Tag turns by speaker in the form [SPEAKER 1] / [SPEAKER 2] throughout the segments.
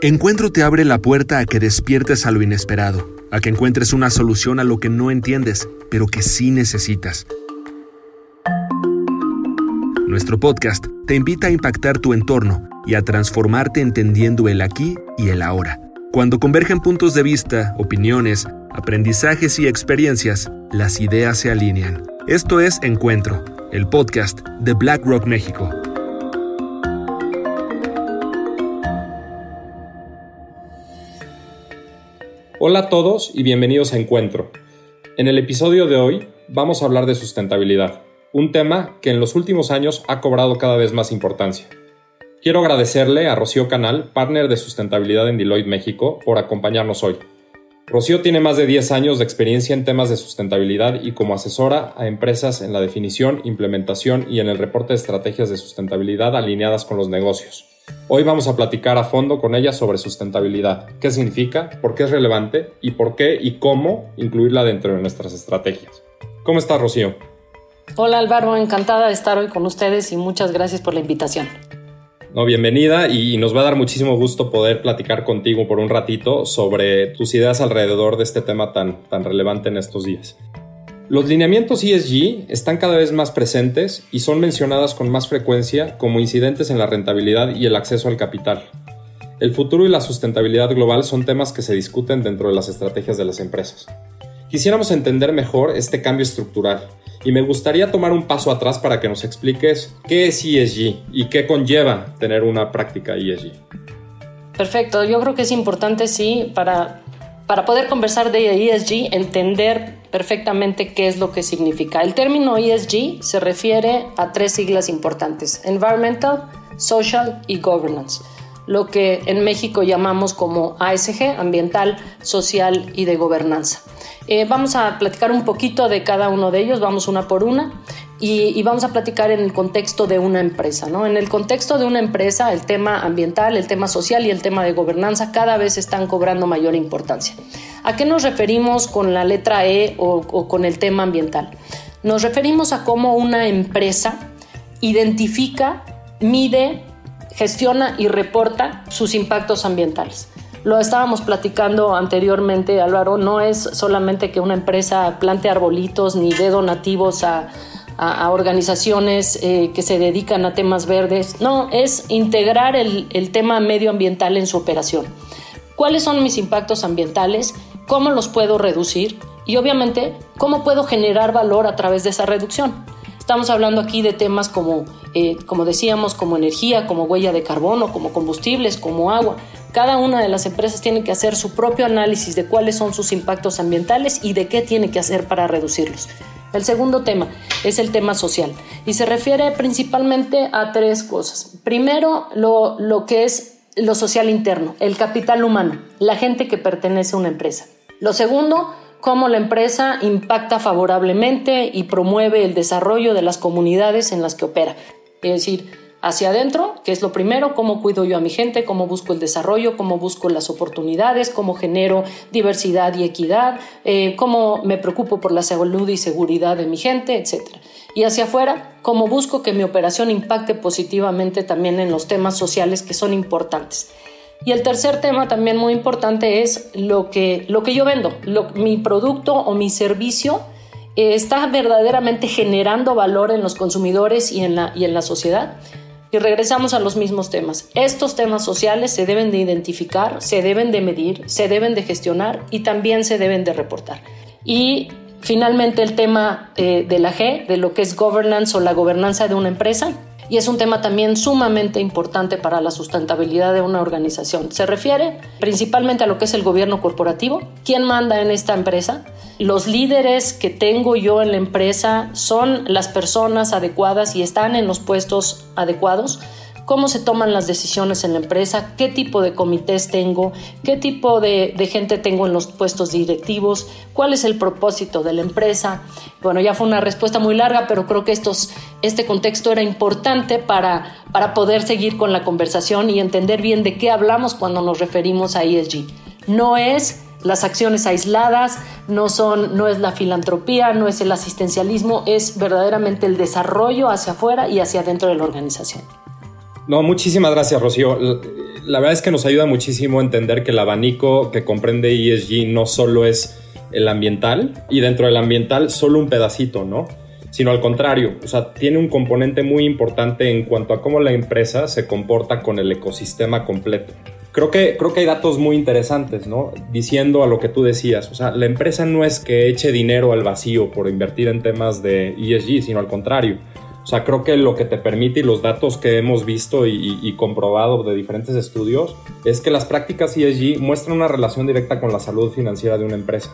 [SPEAKER 1] Encuentro te abre la puerta a que despiertes a lo inesperado, a que encuentres una solución a lo que no entiendes, pero que sí necesitas. Nuestro podcast te invita a impactar tu entorno y a transformarte entendiendo el aquí y el ahora. Cuando convergen puntos de vista, opiniones, aprendizajes y experiencias, las ideas se alinean. Esto es Encuentro, el podcast de BlackRock México.
[SPEAKER 2] Hola a todos y bienvenidos a Encuentro. En el episodio de hoy vamos a hablar de sustentabilidad, un tema que en los últimos años ha cobrado cada vez más importancia. Quiero agradecerle a Rocío Canal, partner de sustentabilidad en Deloitte México, por acompañarnos hoy. Rocío tiene más de 10 años de experiencia en temas de sustentabilidad y como asesora a empresas en la definición, implementación y en el reporte de estrategias de sustentabilidad alineadas con los negocios. Hoy vamos a platicar a fondo con ella sobre sustentabilidad, qué significa, por qué es relevante y por qué y cómo incluirla dentro de nuestras estrategias. ¿Cómo estás, Rocío?
[SPEAKER 3] Hola Álvaro, encantada de estar hoy con ustedes y muchas gracias por la invitación.
[SPEAKER 2] No, bienvenida y nos va a dar muchísimo gusto poder platicar contigo por un ratito sobre tus ideas alrededor de este tema tan, tan relevante en estos días. Los lineamientos ESG están cada vez más presentes y son mencionadas con más frecuencia como incidentes en la rentabilidad y el acceso al capital. El futuro y la sustentabilidad global son temas que se discuten dentro de las estrategias de las empresas. Quisiéramos entender mejor este cambio estructural y me gustaría tomar un paso atrás para que nos expliques qué es ESG y qué conlleva tener una práctica ESG.
[SPEAKER 3] Perfecto, yo creo que es importante, sí, para, para poder conversar de ESG, entender perfectamente qué es lo que significa. El término ESG se refiere a tres siglas importantes, Environmental, Social y Governance, lo que en México llamamos como ASG, ambiental, social y de gobernanza. Eh, vamos a platicar un poquito de cada uno de ellos, vamos una por una. Y, vamos a platicar en el contexto de una empresa. ¿no? En el contexto de una empresa, el tema ambiental, el tema social y el tema de gobernanza cada vez están cobrando mayor importancia. ¿A qué nos referimos con la letra E o, con el tema ambiental? Nos referimos a cómo una empresa identifica, mide, gestiona y reporta sus impactos ambientales. Lo estábamos platicando anteriormente, Álvaro, no es solamente que una empresa plante arbolitos ni dé donativos a, organizaciones eh, que se dedican a temas verdes, no, es integrar el tema medioambiental en su operación. ¿Cuáles son mis impactos ambientales? cómo los puedo reducir y obviamente cómo puedo generar valor a través de esa reducción. Estamos hablando aquí de temas como, eh, como decíamos, como energía, como huella de carbono, como combustibles, como agua. Cada una de las empresas tiene que hacer su propio análisis de cuáles son sus impactos ambientales y de qué tiene que hacer para reducirlos. El segundo tema es el tema social y se refiere principalmente a tres cosas. Primero, lo, lo que es lo social interno, el capital humano, la gente que pertenece a una empresa. Lo segundo, cómo la empresa impacta favorablemente y promueve el desarrollo de las comunidades en las que opera. Es decir, hacia adentro, que es lo primero, cómo cuido yo a mi gente, cómo busco el desarrollo, cómo busco las oportunidades, cómo genero diversidad y equidad, eh, cómo me preocupo por la salud y seguridad de mi gente, etc. Y hacia afuera, cómo busco que mi operación impacte positivamente también en los temas sociales que son importantes. Y el tercer tema también muy importante es lo que, lo que yo vendo, mi producto o mi servicio eh, está verdaderamente generando valor en los consumidores y en, la, y en la sociedad. Y regresamos a los mismos temas. Estos temas sociales se deben de identificar, se deben de medir, se deben de gestionar y también se deben de reportar. Y finalmente el tema eh, de la G, de lo que es governance o la gobernanza de una empresa y es un tema también sumamente importante para la sustentabilidad de una organización. Se refiere principalmente a lo que es el gobierno corporativo, quién manda en esta empresa. Los líderes que tengo yo en la empresa son las personas adecuadas y están en los puestos adecuados cómo se toman las decisiones en la empresa, qué tipo de comités tengo, qué tipo de, gente tengo en los puestos directivos, cuál es el propósito de la empresa. Bueno, ya fue una respuesta muy larga, pero creo que estos, este contexto era importante para, para poder seguir con la conversación y entender bien de qué hablamos cuando nos referimos a ESG. No es las acciones aisladas, no, son, no es la filantropía, no es el asistencialismo, es verdaderamente el desarrollo hacia afuera y hacia adentro de la organización.
[SPEAKER 2] No, muchísimas gracias, Rocío. La verdad es que nos ayuda muchísimo a entender que el abanico que comprende ESG no solo es el ambiental y dentro del ambiental solo un pedacito, ¿no? Sino al contrario, o sea, tiene un componente muy importante en cuanto a cómo la empresa se comporta con el ecosistema completo. Creo que, creo que hay datos muy interesantes, ¿no? Diciendo a lo que tú decías, o sea, la empresa no es que eche dinero al vacío por invertir en temas de ESG, sino al contrario. O sea, creo que lo que te permite y los datos que hemos visto y, y, comprobado de diferentes estudios es que las prácticas ESG muestran una relación directa con la salud financiera de una empresa.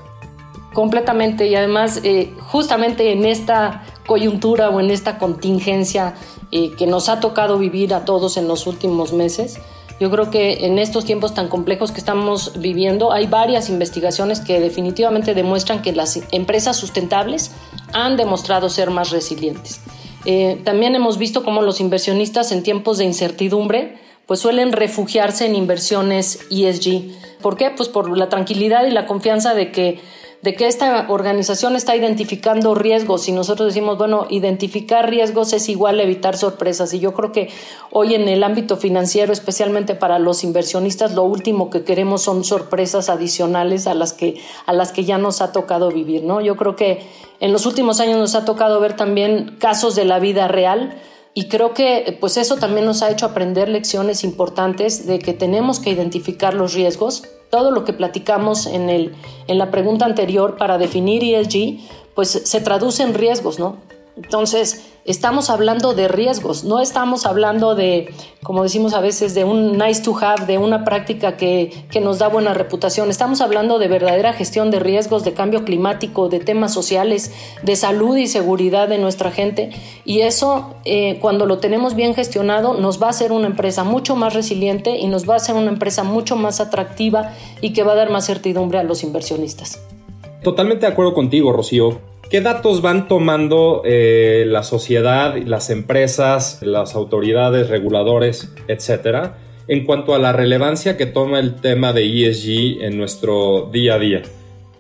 [SPEAKER 3] Completamente y además eh, justamente en esta coyuntura o en esta contingencia eh, que nos ha tocado vivir a todos en los últimos meses, yo creo que en estos tiempos tan complejos que estamos viviendo hay varias investigaciones que definitivamente demuestran que las empresas sustentables han demostrado ser más resilientes. Eh, también hemos visto cómo los inversionistas en tiempos de incertidumbre pues suelen refugiarse en inversiones ESG. ¿Por qué? Pues por la tranquilidad y la confianza de que de que esta organización está identificando riesgos y nosotros decimos, bueno, identificar riesgos es igual a evitar sorpresas y yo creo que hoy en el ámbito financiero, especialmente para los inversionistas, lo último que queremos son sorpresas adicionales a las que a las que ya nos ha tocado vivir, ¿no? Yo creo que en los últimos años nos ha tocado ver también casos de la vida real y creo que pues eso también nos ha hecho aprender lecciones importantes de que tenemos que identificar los riesgos todo lo que platicamos en, el, en la pregunta anterior para definir ESG, pues se traduce en riesgos, ¿no? Entonces, estamos hablando de riesgos, no estamos hablando de, como decimos a veces, de un nice to have, de una práctica que, que, nos da buena reputación. Estamos hablando de verdadera gestión de riesgos, de cambio climático, de temas sociales, de salud y seguridad de nuestra gente. Y eso, eh, cuando lo tenemos bien gestionado, nos va a hacer una empresa mucho más resiliente y nos va a hacer una empresa mucho más atractiva y que va a dar más certidumbre a los inversionistas.
[SPEAKER 2] Totalmente de acuerdo contigo, Rocío. ¿Qué datos van tomando eh, la sociedad, las empresas, las autoridades, reguladores, etcétera, en cuanto a la relevancia que toma el tema de ESG en nuestro día a día?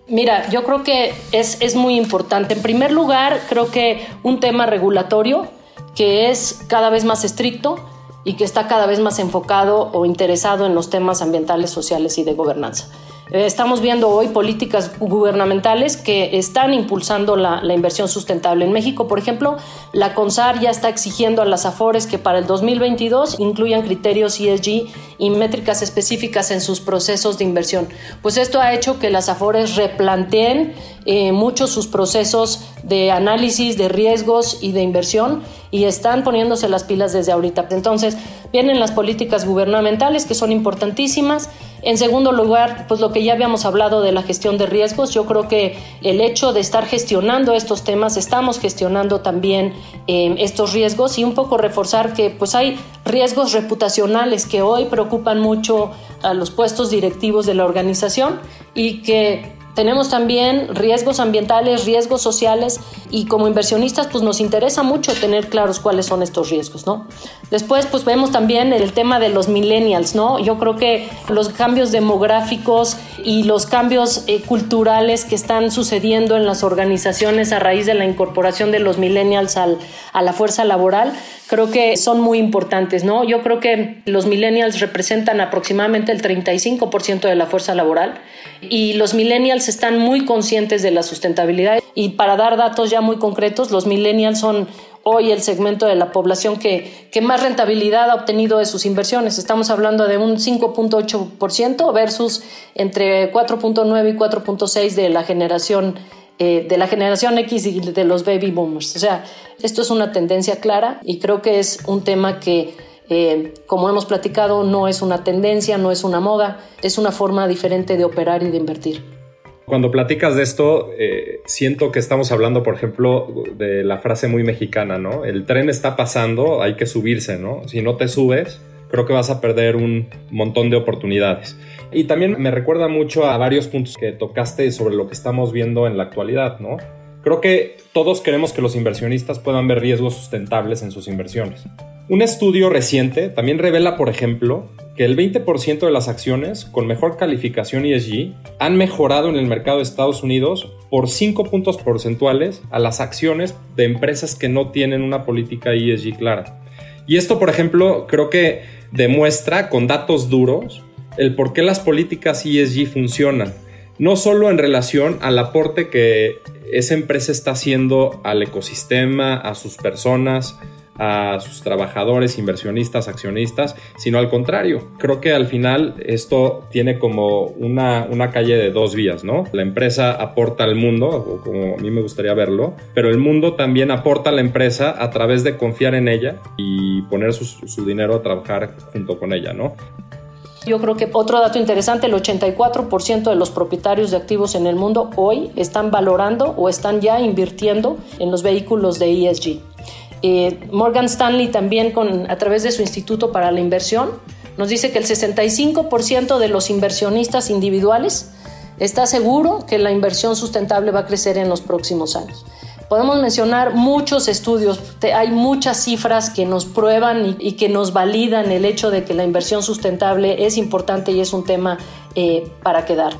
[SPEAKER 3] Mira, yo creo que es, es muy importante. En primer lugar, creo que un tema regulatorio que es cada vez más estricto y que está cada vez más enfocado o interesado en los temas ambientales, sociales y de gobernanza. Eh, estamos viendo hoy políticas gubernamentales que están impulsando la, inversión sustentable. En México, por ejemplo, la CONSAR ya está exigiendo a las AFORES que para el 2022 incluyan criterios ESG y métricas específicas en sus procesos de inversión. Pues esto ha hecho que las AFORES replanteen eh, mucho sus procesos de análisis de riesgos y de inversión y están poniéndose las pilas desde ahorita. Entonces, vienen las políticas gubernamentales que son importantísimas en segundo lugar, pues lo que ya habíamos hablado de la gestión de riesgos, yo creo que el hecho de estar gestionando estos temas, estamos gestionando también eh, estos riesgos y un poco reforzar que pues hay riesgos reputacionales que hoy preocupan mucho a los puestos directivos de la organización y que tenemos también riesgos ambientales, riesgos sociales y como inversionistas pues nos interesa mucho tener claros cuáles son estos riesgos, ¿no? Después pues vemos también el tema de los millennials, ¿no? Yo creo que los cambios demográficos y los cambios eh, culturales que están sucediendo en las organizaciones a raíz de la incorporación de los millennials al, a la fuerza laboral creo que son muy importantes, ¿no? Yo creo que los millennials representan aproximadamente el 35% de la fuerza laboral y los están muy conscientes de la sustentabilidad y para dar datos ya muy concretos, los millennials son hoy el segmento de la población que, que más rentabilidad ha obtenido de sus inversiones. Estamos hablando de un 5.8% versus entre 4.9 y 4.6 de la generación eh, de la generación X y de los baby boomers. O sea, esto es una tendencia clara y creo que es un tema que, eh, como hemos platicado, no es una tendencia, no es una moda, es una forma diferente de operar y de invertir.
[SPEAKER 2] Cuando platicas de esto, eh, siento que estamos hablando, por ejemplo, de la frase muy mexicana, ¿no? El tren está pasando, hay que subirse, ¿no? Si no te subes, creo que vas a perder un montón de oportunidades. Y también me recuerda mucho a varios puntos que tocaste sobre lo que estamos viendo en la actualidad, ¿no? Creo que todos queremos que los inversionistas puedan ver riesgos sustentables en sus inversiones. Un estudio reciente también revela, por ejemplo, que el 20% de las acciones con mejor calificación ESG han mejorado en el mercado de Estados Unidos por 5 puntos porcentuales a las acciones de empresas que no tienen una política ESG clara. Y esto, por ejemplo, creo que demuestra con datos duros el por qué las políticas ESG funcionan. No solo en relación al aporte que esa empresa está haciendo al ecosistema, a sus personas, a sus trabajadores, inversionistas, accionistas, sino al contrario. Creo que al final esto tiene como una, una, calle de dos vías, ¿no? La empresa aporta al mundo, o como a mí me gustaría verlo, pero el mundo también aporta a la empresa a través de confiar en ella y poner su, su dinero a trabajar junto con ella, ¿no?
[SPEAKER 3] Yo creo que otro dato interesante, el 84% de los propietarios de activos en el mundo hoy están valorando o están ya invirtiendo en los vehículos de ESG. Eh, Morgan Stanley también a través de su Instituto para la Inversión nos dice que el 65% de los inversionistas individuales está seguro que la inversión sustentable va a crecer en los próximos años. Podemos mencionar muchos estudios, hay muchas cifras que nos prueban y, que nos validan el hecho de que la inversión sustentable es importante y es un tema eh, para quedar.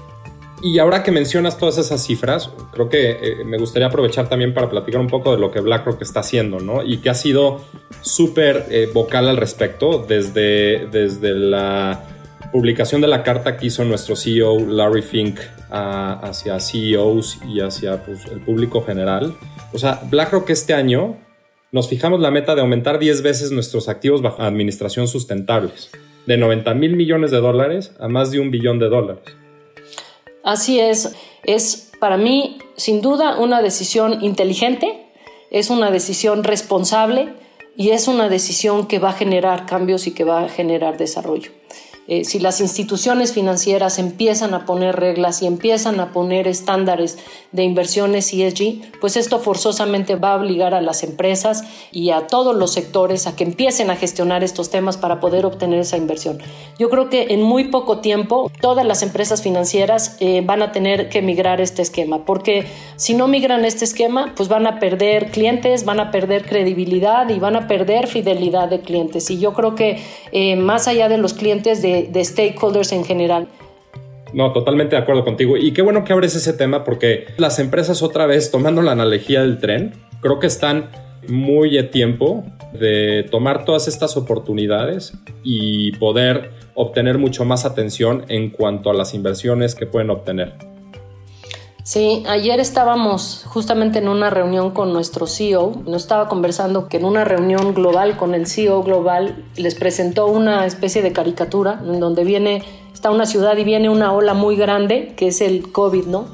[SPEAKER 2] Y ahora que mencionas todas esas cifras, creo que eh, me gustaría aprovechar también para platicar un poco de lo que BlackRock está haciendo, ¿no? Y que ha sido súper eh, vocal al respecto desde, desde la publicación de la carta que hizo nuestro CEO Larry Fink hacia CEOs y hacia pues, el público general. O sea, BlackRock este año nos fijamos la meta de aumentar 10 veces nuestros activos bajo administración sustentables, de 90 mil millones de dólares a más de un billón de dólares.
[SPEAKER 3] Así es, es para mí sin duda una decisión inteligente, es una decisión responsable y es una decisión que va a generar cambios y que va a generar desarrollo. Eh, si las instituciones financieras empiezan a poner reglas y empiezan a poner estándares de inversiones ESG, pues esto forzosamente va a obligar a las empresas y a todos los sectores a que empiecen a gestionar estos temas para poder obtener esa inversión. Yo creo que en muy poco tiempo todas las empresas financieras eh, van a tener que migrar este esquema, porque si no migran este esquema, pues van a perder clientes, van a perder credibilidad y van a perder fidelidad de clientes. Y yo creo que eh, más allá de los clientes de de, stakeholders en general.
[SPEAKER 2] No, totalmente de acuerdo contigo. Y qué bueno que abres ese tema porque las empresas otra vez, tomando la analogía del tren, creo que están muy a tiempo de tomar todas estas oportunidades y poder obtener mucho más atención en cuanto a las inversiones que pueden obtener.
[SPEAKER 3] Sí, ayer estábamos justamente en una reunión con nuestro CEO. Nos estaba conversando que en una reunión global con el CEO global les presentó una especie de caricatura en donde viene, está una ciudad y viene una ola muy grande, que es el COVID, ¿no?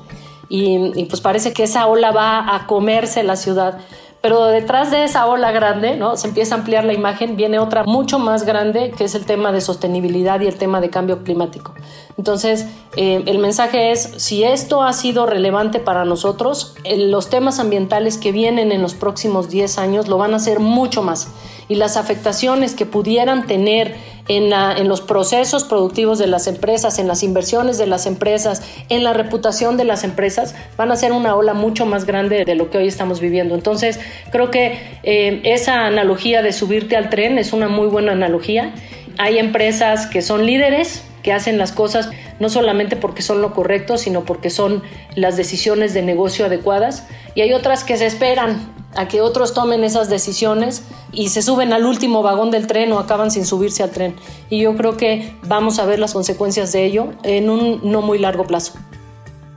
[SPEAKER 3] Y, y pues parece que esa ola va a comerse la ciudad. Pero detrás de esa ola grande, ¿no? Se empieza a ampliar la imagen, viene otra mucho más grande, que es el tema de sostenibilidad y el tema de cambio climático. Entonces, eh, el mensaje es, si esto ha sido relevante para nosotros, los temas ambientales que vienen en los próximos 10 años lo van a ser mucho más. Y las afectaciones que pudieran tener en, los procesos productivos de las empresas, en las inversiones de las empresas, en la reputación de las empresas, van a ser una ola mucho más grande de lo que hoy estamos viviendo. Entonces, creo que eh, esa analogía de subirte al tren es una muy buena analogía. Hay empresas que son líderes, que hacen las cosas no solamente porque son lo correcto, sino porque son las decisiones de negocio adecuadas. Y hay otras que se esperan a que otros tomen esas decisiones y se suben al último vagón del tren o acaban sin subirse al tren. Y yo creo que vamos a ver las consecuencias de ello en un no muy largo plazo.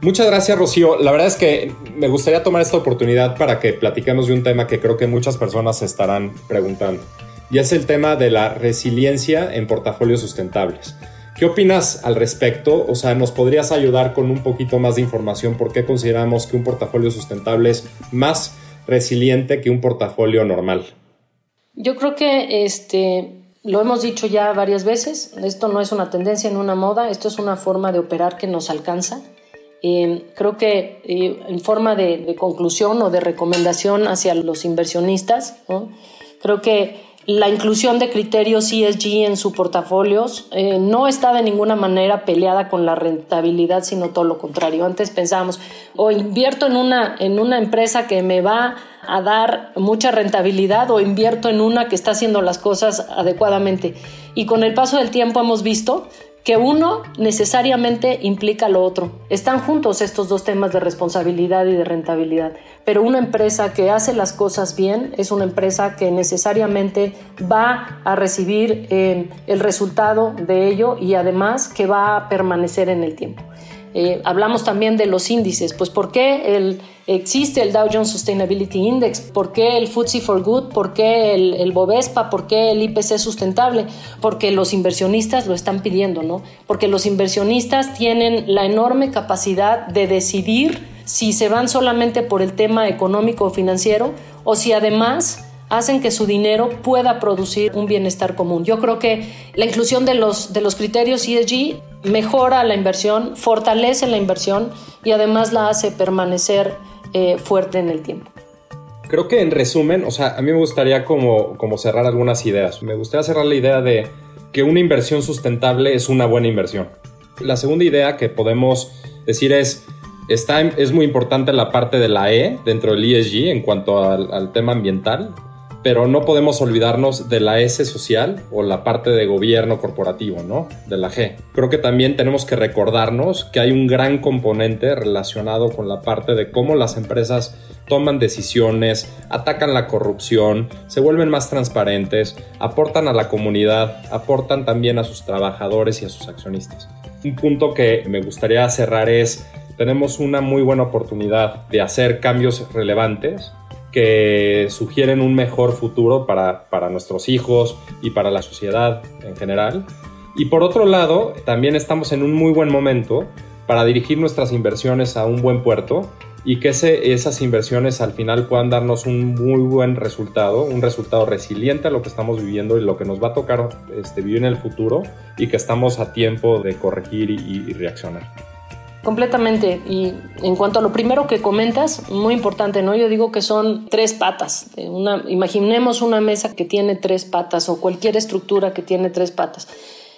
[SPEAKER 2] Muchas gracias, Rocío. La verdad es que me gustaría tomar esta oportunidad para que platiquemos de un tema que creo que muchas personas se estarán preguntando. Y es el tema de la resiliencia en portafolios sustentables. ¿Qué opinas al respecto? O sea, ¿nos podrías ayudar con un poquito más de información por qué consideramos que un portafolio sustentable es más resiliente que un portafolio normal?
[SPEAKER 3] Yo creo que este, lo hemos dicho ya varias veces, esto no es una tendencia en una moda, esto es una forma de operar que nos alcanza. Eh, creo que eh, en forma de, conclusión o de recomendación hacia los inversionistas, creo que la inclusión de criterios ESG en sus portafolios eh, no está de ninguna manera peleada con la rentabilidad, sino todo lo contrario. Antes pensábamos, o invierto en una, en una empresa que me va a dar mucha rentabilidad o invierto en una que está haciendo las cosas adecuadamente. Y con el paso del tiempo hemos visto que uno necesariamente implica lo otro. Están juntos estos dos temas de responsabilidad y de rentabilidad, pero una empresa que hace las cosas bien es una empresa que necesariamente va a recibir eh, el resultado de ello y además que va a permanecer en el tiempo. Eh, hablamos también de los índices, pues ¿por qué existe el Dow Jones Sustainability Index? ¿Por qué el FTSE for Good? ¿Por qué el, el, Bovespa? ¿Por qué el IPC sustentable? Porque los inversionistas lo están pidiendo, ¿no? Porque los inversionistas tienen la enorme capacidad de decidir si se van solamente por el tema económico o financiero o si además hacen que su dinero pueda producir un bienestar común. Yo creo que la inclusión de los, de los criterios ESG mejora la inversión, fortalece la inversión y además la hace permanecer eh, fuerte en el tiempo.
[SPEAKER 2] Creo que en resumen, o sea, a mí me gustaría como, como cerrar algunas ideas. Me gustaría cerrar la idea de que una inversión sustentable es una buena inversión. La segunda idea que podemos decir es, está, es muy importante la parte de la E dentro del ESG en cuanto al, al tema ambiental pero no podemos olvidarnos de la S social o la parte de gobierno corporativo, ¿no? De la G. Creo que también tenemos que recordarnos que hay un gran componente relacionado con la parte de cómo las empresas toman decisiones, atacan la corrupción, se vuelven más transparentes, aportan a la comunidad, aportan también a sus trabajadores y a sus accionistas. Un punto que me gustaría cerrar es, tenemos una muy buena oportunidad de hacer cambios relevantes que sugieren un mejor futuro para, nuestros hijos y para la sociedad en general. Y por otro lado, también estamos en un muy buen momento para dirigir nuestras inversiones a un buen puerto y que esas inversiones al final puedan darnos un muy buen resultado, un resultado resiliente a lo que estamos viviendo y lo que nos va a tocar este, vivir en el futuro y que estamos a tiempo de corregir y reaccionar.
[SPEAKER 3] Completamente. Y en cuanto a lo primero que comentas, muy importante, ¿no? Yo digo que son tres patas. Una, imaginemos una mesa que tiene tres patas o cualquier estructura que tiene tres patas.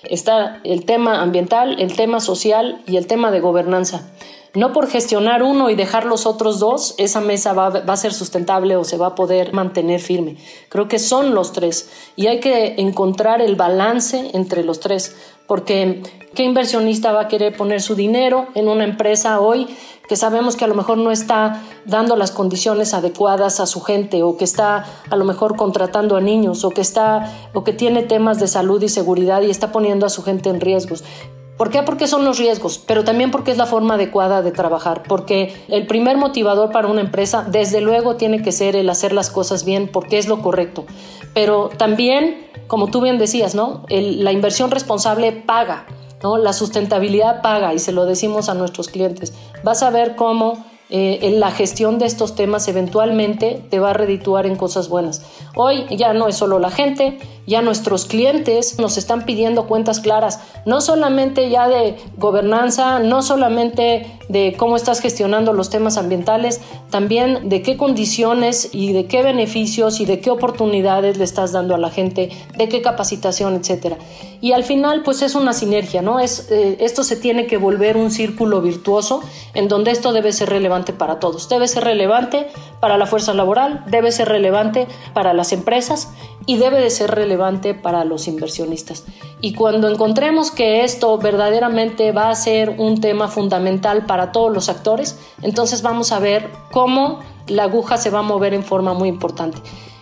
[SPEAKER 3] Está el tema ambiental, el tema social y el tema de gobernanza. No por gestionar uno y dejar los otros dos, esa mesa va, a ser sustentable o se va a poder mantener firme. Creo que son los tres y hay que encontrar el balance entre los tres, porque ¿Qué inversionista va a querer poner su dinero en una empresa hoy que sabemos que a lo mejor no está dando las condiciones adecuadas a su gente o que está a lo mejor contratando a niños o que está o que tiene temas de salud y seguridad y está poniendo a su gente en riesgos? ¿Por qué? Porque son los riesgos, pero también porque es la forma adecuada de trabajar, porque el primer motivador para una empresa, desde luego, tiene que ser el hacer las cosas bien, porque es lo correcto, pero también, como tú bien decías, ¿no? la inversión responsable paga. La sustentabilidad paga y se lo decimos a nuestros clientes. Vas a ver cómo eh, en la gestión de estos temas eventualmente te va a redituar en cosas buenas. Hoy ya no es solo la gente, ya nuestros clientes nos están pidiendo cuentas claras, no solamente ya de gobernanza, no solamente de cómo estás gestionando los temas ambientales, también de qué condiciones y de qué beneficios y de qué oportunidades le estás dando a la gente, de qué capacitación, etcétera. Y al final, pues es una sinergia, ¿no? Es, eh, esto se tiene que volver un círculo virtuoso en donde esto debe ser para todos. Debe ser relevante para la fuerza laboral, debe ser relevante para las empresas y debe de ser relevante para los inversionistas. Y cuando encontremos que esto verdaderamente va a ser un tema fundamental para todos los actores, entonces vamos a ver cómo la aguja se va a mover en forma muy importante.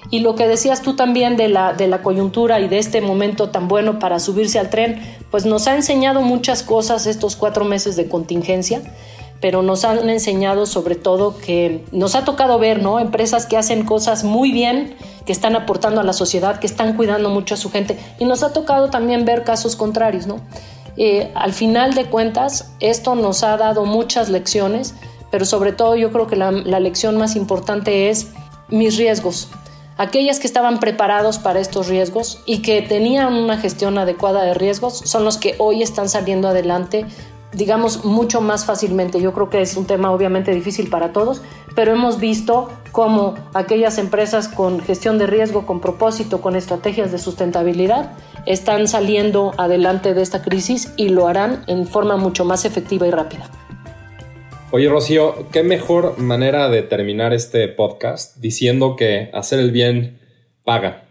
[SPEAKER 3] Y lo que decías tú también de la, de la coyuntura y de este momento tan bueno para subirse al tren, pues nos ha enseñado muchas cosas estos cuatro meses de contingencia pero nos han enseñado sobre todo que nos ha tocado ver, ¿no? Empresas que hacen cosas muy bien, que están aportando a la sociedad, que están cuidando mucho a su gente, y nos ha tocado también ver casos contrarios, ¿no? Eh, al final de cuentas, esto nos ha dado muchas lecciones, pero sobre todo yo creo que la, la lección más importante es mis riesgos, Aquellas que estaban preparados para estos riesgos y que tenían una gestión adecuada de riesgos son los que hoy están saliendo adelante digamos, mucho más fácilmente. Yo creo que es un tema obviamente difícil para todos, pero hemos visto cómo aquellas empresas con gestión de riesgo, con propósito, con estrategias de sustentabilidad, están saliendo adelante de esta crisis y lo harán en forma mucho más efectiva y rápida.
[SPEAKER 2] Oye, Rocío, qué mejor manera de terminar este podcast diciendo que hacer el bien paga.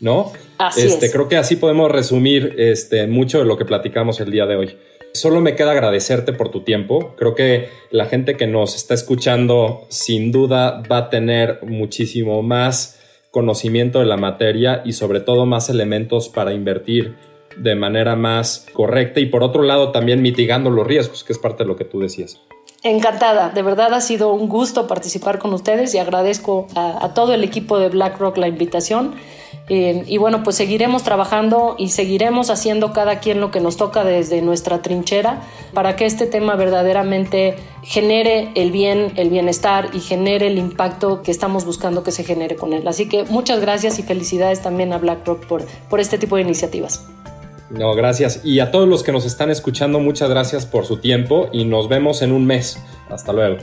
[SPEAKER 2] ¿no?
[SPEAKER 3] Así
[SPEAKER 2] este,
[SPEAKER 3] es.
[SPEAKER 2] Creo que así podemos resumir este, mucho de lo que platicamos el día de hoy. Solo me queda agradecerte por tu tiempo. Creo que la gente que nos está escuchando sin duda va a tener muchísimo más conocimiento de la materia y sobre todo más elementos para invertir de manera más correcta y por otro lado también mitigando los riesgos, que es parte de lo que tú decías.
[SPEAKER 3] Encantada, de verdad ha sido un gusto participar con ustedes y agradezco a, a todo el equipo de BlackRock la invitación. Eh, y bueno, pues seguiremos trabajando y seguiremos haciendo cada quien lo que nos toca desde nuestra trinchera para que este tema verdaderamente genere el bien, el bienestar y genere el impacto que estamos buscando que se genere con él. Así que muchas gracias y felicidades también a BlackRock por, por este tipo de iniciativas.
[SPEAKER 2] No, gracias. Y a todos los que nos están escuchando, muchas gracias por su tiempo y nos vemos en un mes. Hasta luego.